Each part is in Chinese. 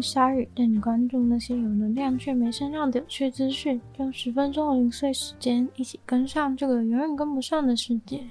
鲨鱼，带你关注那些有能量却没声量的有趣资讯。用十分钟零碎时间，一起跟上这个永远跟不上的世界。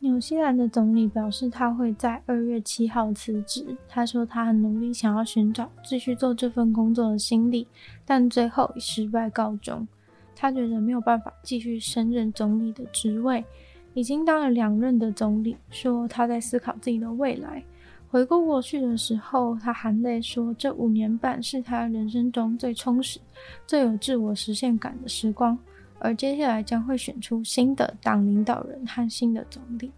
纽西兰的总理表示，他会在二月七号辞职。他说，他很努力想要寻找继续做这份工作的心理，但最后以失败告终。他觉得没有办法继续升任总理的职位，已经当了两任的总理，说他在思考自己的未来。回顾过去的时候，他含泪说，这五年半是他人生中最充实、最有自我实现感的时光，而接下来将会选出新的党领导人和新的总理。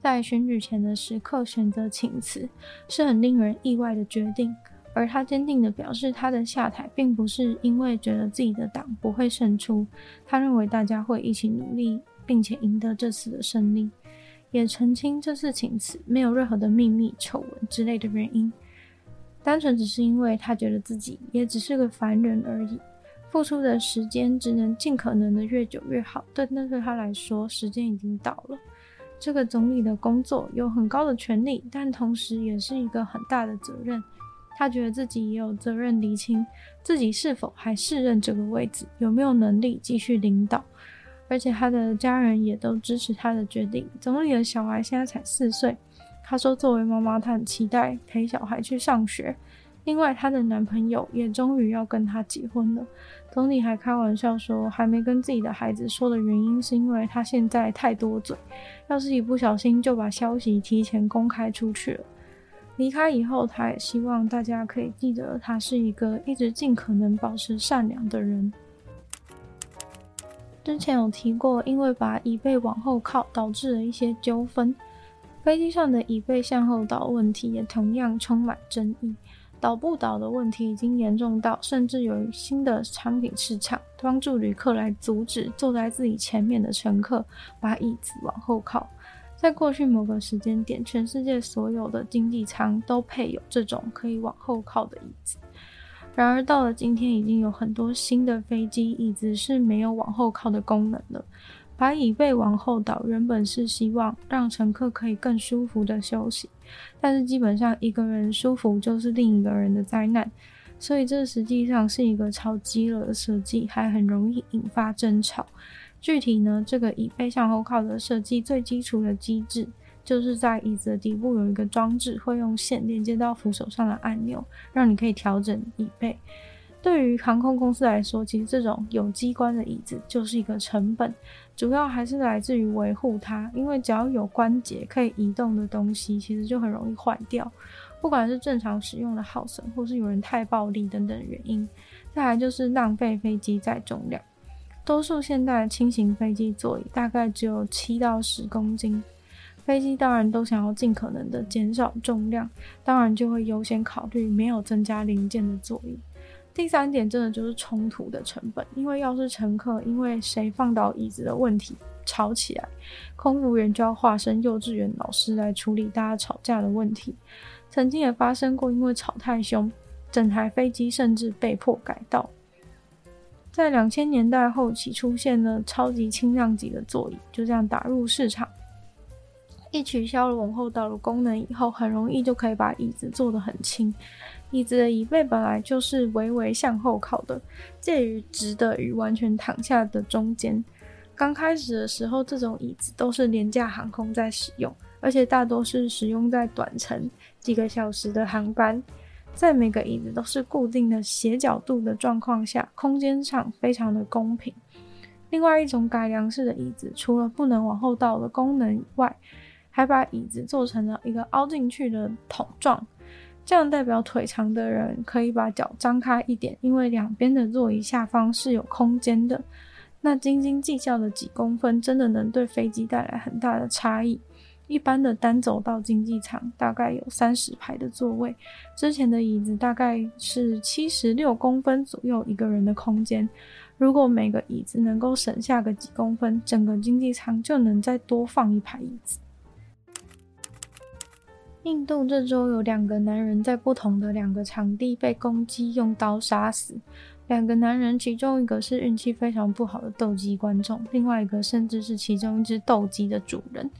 在选举前的时刻选择请辞，是很令人意外的决定。而他坚定地表示，他的下台并不是因为觉得自己的党不会胜出，他认为大家会一起努力，并且赢得这次的胜利。也澄清这次请辞没有任何的秘密、丑闻之类的原因，单纯只是因为他觉得自己也只是个凡人而已，付出的时间只能尽可能的越久越好。但那对他来说，时间已经到了。这个总理的工作有很高的权力，但同时也是一个很大的责任。他觉得自己也有责任厘清自己是否还适任这个位置，有没有能力继续领导，而且他的家人也都支持他的决定。总理的小孩现在才四岁，他说作为妈妈，他很期待陪小孩去上学。另外，他的男朋友也终于要跟他结婚了。总理还开玩笑说，还没跟自己的孩子说的原因是因为他现在太多嘴，要是一不小心就把消息提前公开出去了。离开以后，他也希望大家可以记得，他是一个一直尽可能保持善良的人。之前有提过，因为把椅背往后靠，导致了一些纠纷。飞机上的椅背向后倒问题也同样充满争议。倒不倒的问题已经严重到，甚至有新的产品市场，帮助旅客来阻止坐在自己前面的乘客把椅子往后靠。在过去某个时间点，全世界所有的经济舱都配有这种可以往后靠的椅子。然而到了今天，已经有很多新的飞机椅子是没有往后靠的功能了。把椅背往后倒，原本是希望让乘客可以更舒服的休息，但是基本上一个人舒服就是另一个人的灾难，所以这实际上是一个超鸡肋的设计，还很容易引发争吵。具体呢，这个椅背向后靠的设计最基础的机制，就是在椅子的底部有一个装置，会用线连接到扶手上的按钮，让你可以调整椅背。对于航空公司来说，其实这种有机关的椅子就是一个成本，主要还是来自于维护它，因为只要有关节可以移动的东西，其实就很容易坏掉，不管是正常使用的耗损，或是有人太暴力等等原因。再来就是浪费飞机载重量。多数现代的轻型飞机座椅大概只有七到十公斤，飞机当然都想要尽可能的减少重量，当然就会优先考虑没有增加零件的座椅。第三点真的就是冲突的成本，因为要是乘客因为谁放倒椅子的问题吵起来，空服员就要化身幼稚园老师来处理大家吵架的问题。曾经也发生过，因为吵太凶，整台飞机甚至被迫改道。在两千年代后期出现了超级轻量级的座椅，就这样打入市场。一取消了往后倒的功能以后，很容易就可以把椅子做得很轻。椅子的椅背本来就是微微向后靠的，介于直的与完全躺下的中间。刚开始的时候，这种椅子都是廉价航空在使用，而且大多是使用在短程几个小时的航班。在每个椅子都是固定的斜角度的状况下，空间上非常的公平。另外一种改良式的椅子，除了不能往后倒的功能以外，还把椅子做成了一个凹进去的桶状，这样代表腿长的人可以把脚张开一点，因为两边的座椅下方是有空间的。那斤斤计较的几公分，真的能对飞机带来很大的差异。一般的单走道经济舱大概有三十排的座位，之前的椅子大概是七十六公分左右一个人的空间。如果每个椅子能够省下个几公分，整个经济舱就能再多放一排椅子。印度这周有两个男人在不同的两个场地被公鸡用刀杀死。两个男人，其中一个是运气非常不好的斗鸡观众，另外一个甚至是其中一只斗鸡的主人。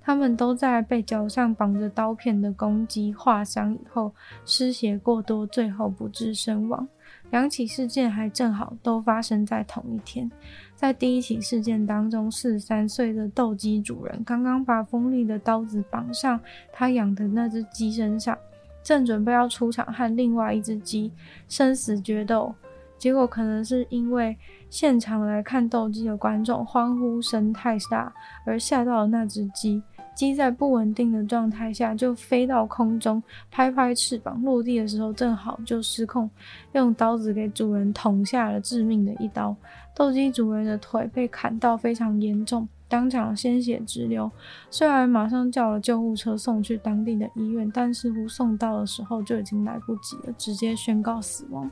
他们都在被脚上绑着刀片的公鸡划伤以后，失血过多，最后不治身亡。两起事件还正好都发生在同一天。在第一起事件当中，四十三岁的斗鸡主人刚刚把锋利的刀子绑上他养的那只鸡身上，正准备要出场和另外一只鸡生死决斗，结果可能是因为现场来看斗鸡的观众欢呼声太大，而吓到了那只鸡。鸡在不稳定的状态下就飞到空中，拍拍翅膀，落地的时候正好就失控，用刀子给主人捅下了致命的一刀。斗鸡主人的腿被砍到非常严重，当场鲜血直流。虽然马上叫了救护车送去当地的医院，但似乎送到的时候就已经来不及了，直接宣告死亡。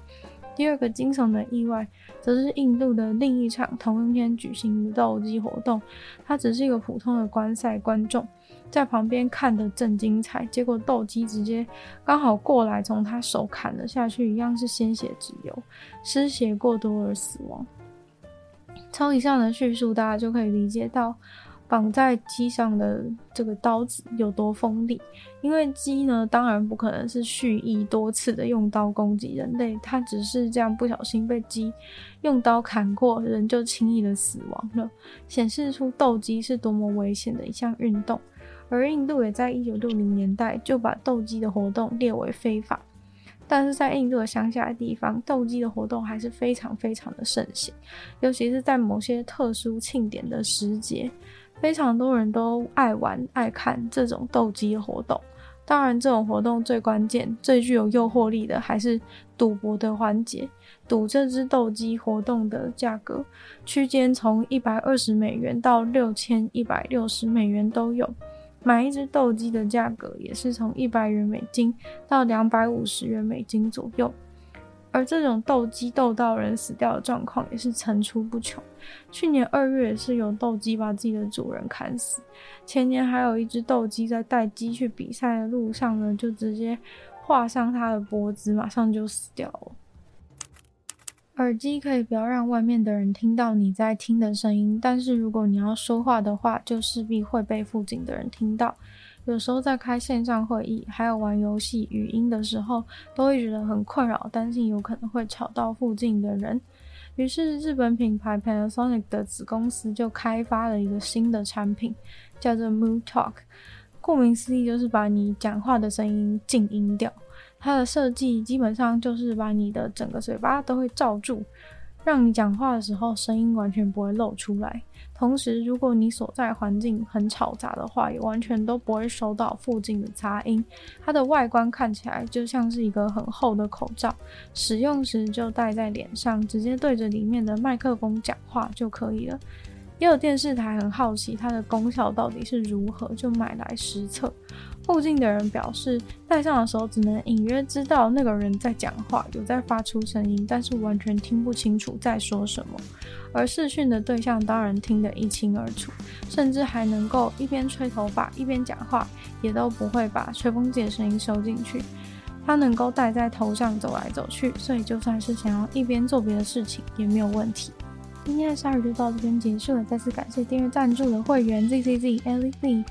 第二个惊悚的意外，则是印度的另一场同一天举行的斗鸡活动。他只是一个普通的观赛观众，在旁边看得正精彩，结果斗鸡直接刚好过来，从他手砍了下去，一样是鲜血直流，失血过多而死亡。从以上的叙述，大家就可以理解到。绑在鸡上的这个刀子有多锋利？因为鸡呢，当然不可能是蓄意多次的用刀攻击人类，它只是这样不小心被鸡用刀砍过，人就轻易的死亡了，显示出斗鸡是多么危险的一项运动。而印度也在一九六零年代就把斗鸡的活动列为非法，但是在印度的乡下的地方，斗鸡的活动还是非常非常的盛行，尤其是在某些特殊庆典的时节。非常多人都爱玩、爱看这种斗鸡的活动。当然，这种活动最关键、最具有诱惑力的还是赌博的环节。赌这只斗鸡活动的价格区间从一百二十美元到六千一百六十美元都有。买一只斗鸡的价格也是从一百元美金到两百五十元美金左右。而这种斗鸡斗到人死掉的状况也是层出不穷。去年二月是有斗鸡把自己的主人砍死，前年还有一只斗鸡在带鸡去比赛的路上呢，就直接划伤它的脖子，马上就死掉了。耳机可以不要让外面的人听到你在听的声音，但是如果你要说话的话，就势必会被附近的人听到。有时候在开线上会议，还有玩游戏语音的时候，都会觉得很困扰，担心有可能会吵到附近的人。于是，日本品牌 Panasonic 的子公司就开发了一个新的产品，叫做 Mood Talk。顾名思义，就是把你讲话的声音静音掉。它的设计基本上就是把你的整个嘴巴都会罩住。让你讲话的时候声音完全不会露出来，同时如果你所在环境很吵杂的话，也完全都不会收到附近的杂音。它的外观看起来就像是一个很厚的口罩，使用时就戴在脸上，直接对着里面的麦克风讲话就可以了。也有电视台很好奇它的功效到底是如何，就买来实测。附近的人表示，戴上的时候只能隐约知道那个人在讲话，有在发出声音，但是完全听不清楚在说什么。而视讯的对象当然听得一清二楚，甚至还能够一边吹头发一边讲话，也都不会把吹风机的声音收进去。它能够戴在头上走来走去，所以就算是想要一边做别的事情也没有问题。今天的鲨鱼就到这边结束了，再次感谢订阅赞助的会员 Z Z Z L Z。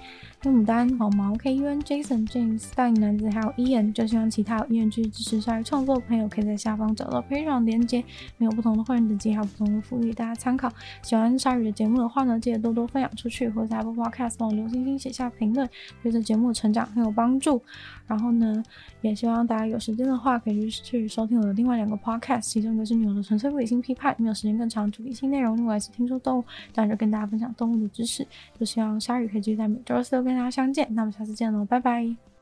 黑牡丹、毛毛、K U N、Jason、James、大影男子还有 Ian，就希望其他有意愿继续支持鲨鱼创作的朋友，可以在下方找到 p a t r o n 连接，没有不同的会员等级，还有不同的福利，大家参考。喜欢鲨鱼的节目的话呢，记得多多分享出去，或者在 Apple Podcast 帮我留星星、写下评论，对这节目的成长很有帮助。然后呢，也希望大家有时间的话，可以去收听我的另外两个 Podcast，其中一个是女友的纯粹不理性批判，没有时间更长主题性听内容，另外是听说动物，当然就跟大家分享动物的知识。就希望鲨鱼可以继续在每周四都跟大家相见，那么下次见喽，拜拜。